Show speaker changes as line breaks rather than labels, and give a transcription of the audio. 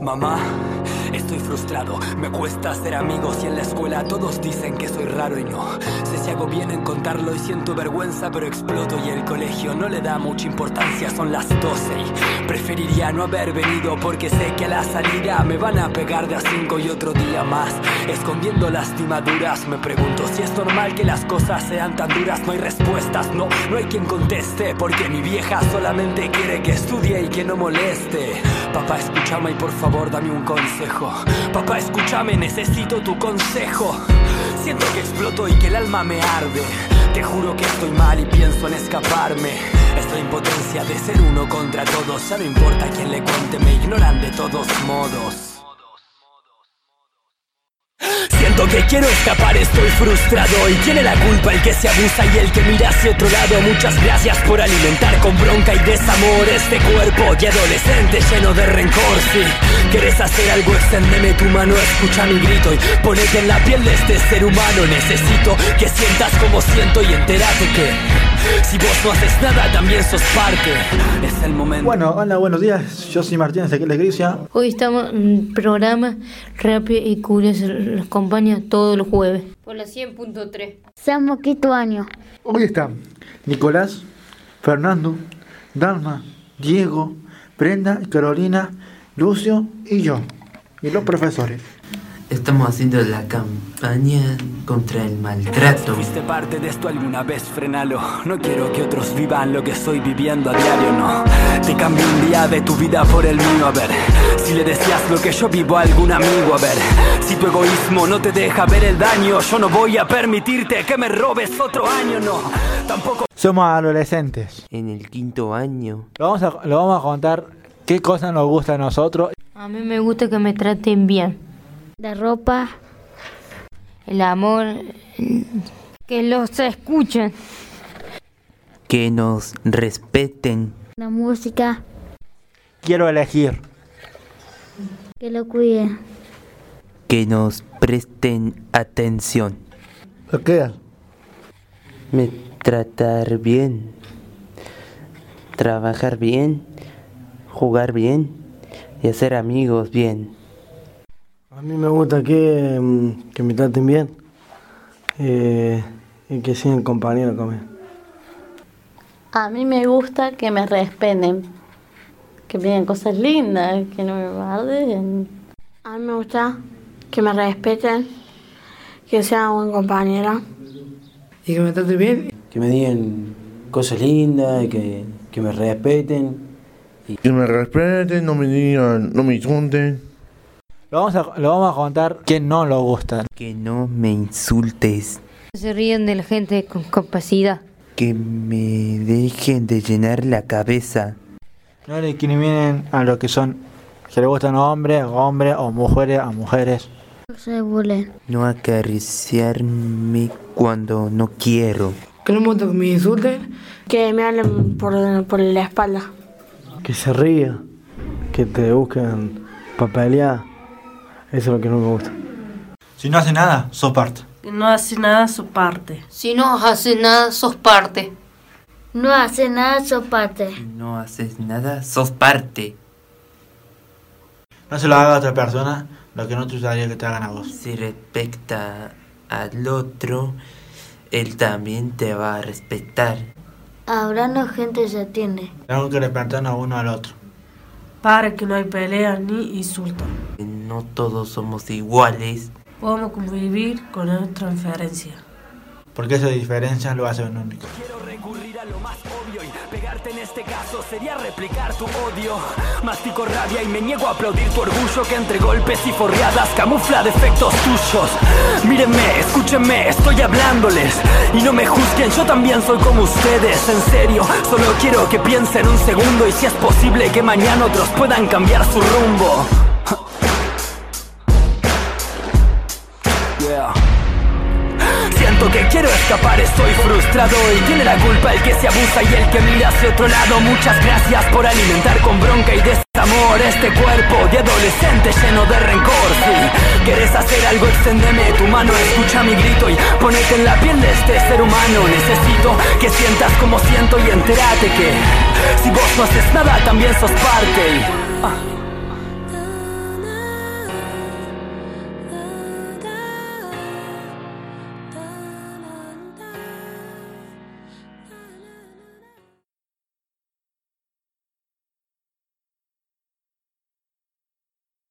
Mama estoy frustrado, me cuesta hacer amigos y en la escuela todos dicen que soy raro y no. Sé si hago bien en contarlo y siento vergüenza, pero exploto y el colegio no le da mucha importancia, son las 12 y preferiría no haber venido porque sé que a la salida me van a pegar de a 5 y otro día más. Escondiendo lastimaduras, me pregunto si es normal que las cosas sean tan duras, no hay respuestas, no, no hay quien conteste, porque mi vieja solamente quiere que estudie y que no moleste. Papá, escúchame y por favor dame un consejo. Papá, escúchame, necesito tu consejo. Siento que exploto y que el alma me arde. Te juro que estoy mal y pienso en escaparme. Es la impotencia de ser uno contra todos. Ya no importa quién le cuente, me ignoran de todos modos. Siento que quiero escapar, estoy frustrado Y tiene la culpa el que se abusa y el que mira hacia otro lado Muchas gracias por alimentar con bronca y desamor Este cuerpo de adolescente lleno de rencor Si quieres hacer algo, extendeme tu mano Escucha mi grito y ponete en la piel de este ser humano Necesito que sientas como siento y entérate que si vos no haces nada, también sos parte. Es el momento.
Bueno, hola, buenos días. Yo soy Martínez de aquí en la iglesia.
Hoy estamos en un programa rápido y curioso. Los acompaña todos los jueves. Por la 100.3.
Somos quinto año.
Hoy están Nicolás, Fernando, Dalma, Diego, Brenda, Carolina, Lucio y yo. Y los profesores.
Estamos haciendo la campaña contra el maltrato.
¿Fuiste parte de esto alguna vez? Frenalo. No quiero que otros vivan lo que estoy viviendo a diario, no. Te cambio un día de tu vida por el mío, a ver. Si le decías lo que yo vivo a algún amigo, a ver. Si tu egoísmo no te deja ver el daño, yo no voy a permitirte que me robes otro año, no. Tampoco.
Somos adolescentes.
En el quinto año.
Lo vamos a, lo vamos a contar qué cosas nos gusta a nosotros.
A mí me gusta que me traten bien.
La ropa.
El amor. Que los escuchen.
Que nos respeten.
La música.
Quiero elegir.
Que lo cuiden.
Que nos presten atención.
¿Lo quedas?
Me tratar bien. Trabajar bien. Jugar bien. Y hacer amigos bien.
A mí me gusta que, mm, que me traten bien eh, y que sean compañeros conmigo.
A mí me gusta que me respeten, que me digan cosas lindas, que no me barden.
A mí me gusta que me respeten, que sea buen compañera.
Y que me traten bien.
Que me digan cosas lindas, que, que me respeten.
Y... Que me respeten, no me digan, no me insulten.
Lo vamos, a, lo vamos a contar que no lo gustan.
Que no me insultes.
Se ríen de la gente con capacidad.
Que me dejen de llenar la cabeza.
No le discriminen a lo que son, que le gustan hombres a hombres o mujeres a mujeres.
No se burlen.
No acariciarme cuando no quiero.
Que no me gusta que me insulten.
Que me hablen por, por la espalda.
Que se ría. Que te busquen para pelear. Eso es lo que no me gusta.
Si no hace nada, sos parte.
Si no hace nada, sos parte.
Si no hace nada, sos parte.
No hace nada, sos parte.
No haces nada, sos parte.
No se lo haga a otra persona lo que no te gustaría que te hagan a vos.
Si respecta al otro, él también te va a respetar.
Hablando gente se atiende.
Tengo que respetar a uno al otro.
Para que no hay peleas ni insultos.
No todos somos iguales.
Podemos convivir con nuestra diferencia.
Porque esa diferencia lo hace un único.
Quiero recurrir a lo más obvio y pegarte en este caso sería replicar tu odio. Mastico rabia y me niego a aplaudir tu orgullo que entre golpes y forreadas camufla defectos tuyos. Mírenme, escúchenme, estoy hablándoles y no me juzguen, yo también soy como ustedes. En serio, solo quiero que piensen un segundo y si es posible que mañana otros puedan cambiar su rumbo. Que quiero escapar, estoy frustrado y tiene la culpa el que se abusa y el que mira hacia otro lado. Muchas gracias por alimentar con bronca y desamor este cuerpo de adolescente lleno de rencor. Si quieres hacer algo, exténdeme tu mano, escucha mi grito y ponete en la piel de este ser humano. Necesito que sientas como siento y entérate que si vos no haces nada, también sos parte. Ah.